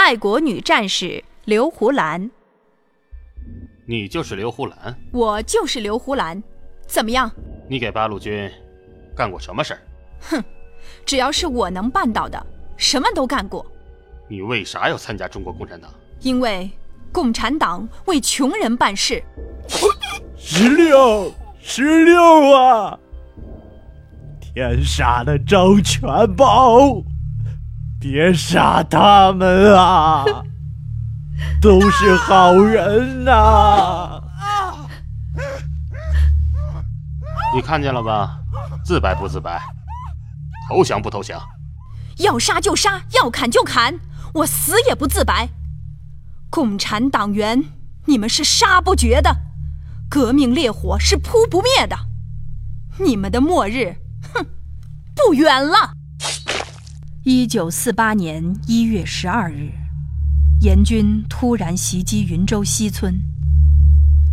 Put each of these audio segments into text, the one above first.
爱国女战士刘胡兰。你就是刘胡兰？我就是刘胡兰。怎么样？你给八路军干过什么事儿？哼，只要是我能办到的，什么都干过。你为啥要参加中国共产党？因为共产党为穷人办事。十六，十六啊！天杀的张全宝，别杀他们啊！都是好人呐！你看见了吧？自白不自白？投降不投降？要杀就杀，要砍就砍，我死也不自白。共产党员，你们是杀不绝的，革命烈火是扑不灭的，你们的末日，哼，不远了。一九四八年一月十二日，阎军突然袭击云州西村，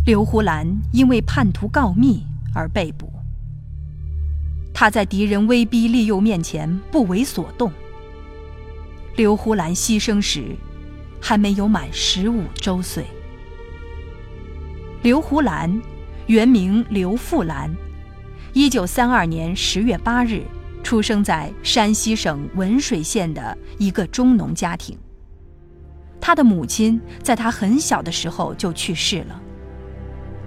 刘胡兰因为叛徒告密而被捕。他在敌人威逼利诱面前不为所动。刘胡兰牺牲时，还没有满十五周岁。刘胡兰，原名刘富兰，一九三二年十月八日出生在山西省文水县的一个中农家庭。他的母亲在他很小的时候就去世了。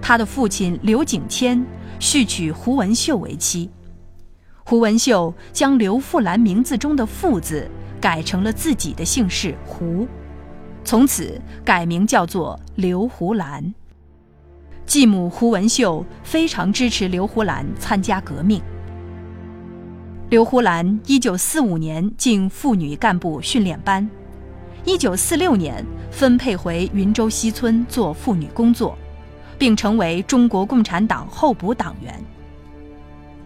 他的父亲刘景谦续娶胡文秀为妻。胡文秀将刘富兰名字中的“富”字改成了自己的姓氏胡，从此改名叫做刘胡兰。继母胡文秀非常支持刘胡兰参加革命。刘胡兰1945年进妇女干部训练班，1946年分配回云州西村做妇女工作，并成为中国共产党候补党员。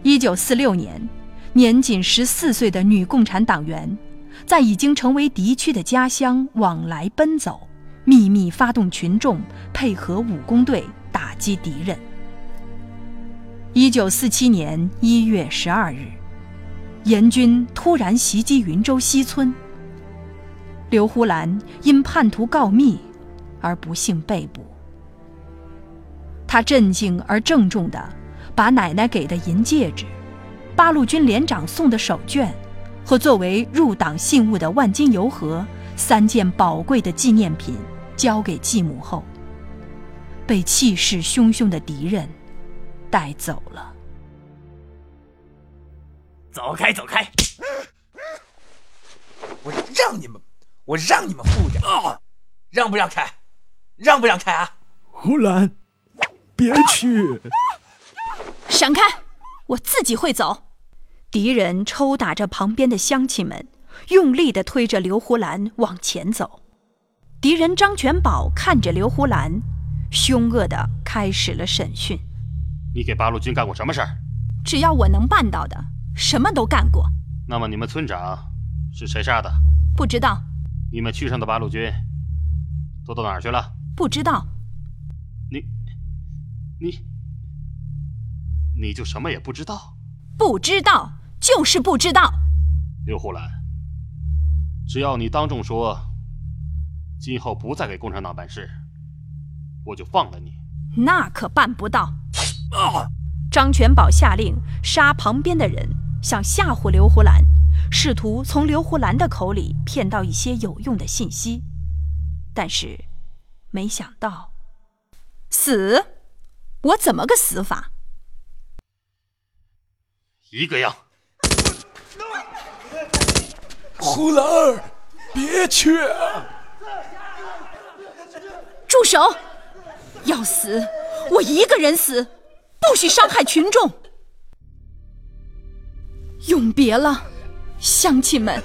一九四六年，年仅十四岁的女共产党员，在已经成为敌区的家乡往来奔走，秘密发动群众，配合武工队打击敌人。一九四七年一月十二日，阎军突然袭击云州西村，刘胡兰因叛徒告密而不幸被捕。他镇静而郑重地。把奶奶给的银戒指、八路军连长送的手绢和作为入党信物的万金油盒三件宝贵的纪念品交给继母后，被气势汹汹的敌人带走了。走开，走开！我让你们，我让你们护着啊！让不让开？让不让开啊？胡兰，别去！闪开！我自己会走。敌人抽打着旁边的乡亲们，用力地推着刘胡兰往前走。敌人张全宝看着刘胡兰，凶恶地开始了审讯。你给八路军干过什么事儿？只要我能办到的，什么都干过。那么你们村长是谁杀的？不知道。你们区上的八路军都到哪儿去了？不知道。你，你。你就什么也不知道？不知道就是不知道。刘胡兰，只要你当众说，今后不再给共产党办事，我就放了你。那可办不到。张全宝下令杀旁边的人，想吓唬刘胡兰，试图从刘胡兰的口里骗到一些有用的信息，但是没想到，死，我怎么个死法？一个样，胡兰儿，别去！住手！要死，我一个人死，不许伤害群众。永别了，乡亲们！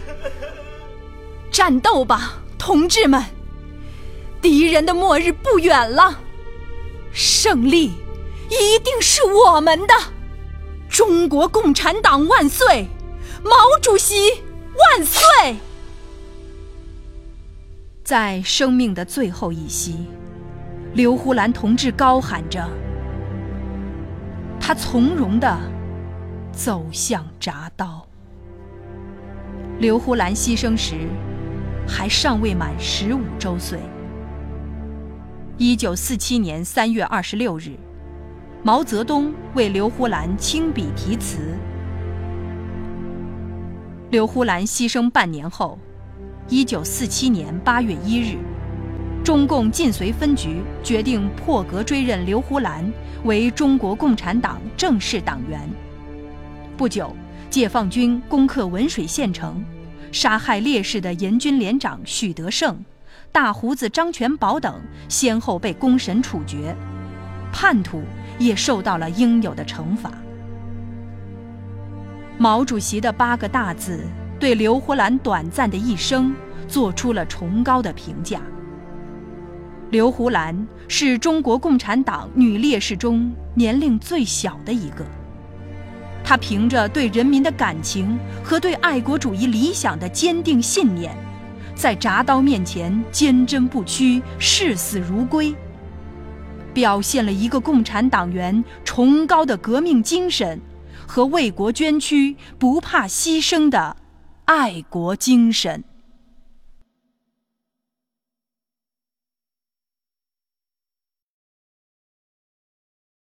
战斗吧，同志们！敌人的末日不远了，胜利一定是我们的！中国共产党万岁！毛主席万岁！在生命的最后一息，刘胡兰同志高喊着，他从容的走向铡刀。刘胡兰牺牲时，还尚未满十五周岁。一九四七年三月二十六日，毛泽东为刘胡兰亲笔题词。刘胡兰牺牲半年后，一九四七年八月一日，中共晋绥分局决定破格追认刘胡兰为中国共产党正式党员。不久，解放军攻克文水县城，杀害烈士的严军连长许德胜。大胡子张全宝等先后被公审处决，叛徒也受到了应有的惩罚。毛主席的八个大字对刘胡兰短暂的一生做出了崇高的评价。刘胡兰是中国共产党女烈士中年龄最小的一个，他凭着对人民的感情和对爱国主义理想的坚定信念。在铡刀面前坚贞不屈、视死如归，表现了一个共产党员崇高的革命精神和为国捐躯、不怕牺牲的爱国精神。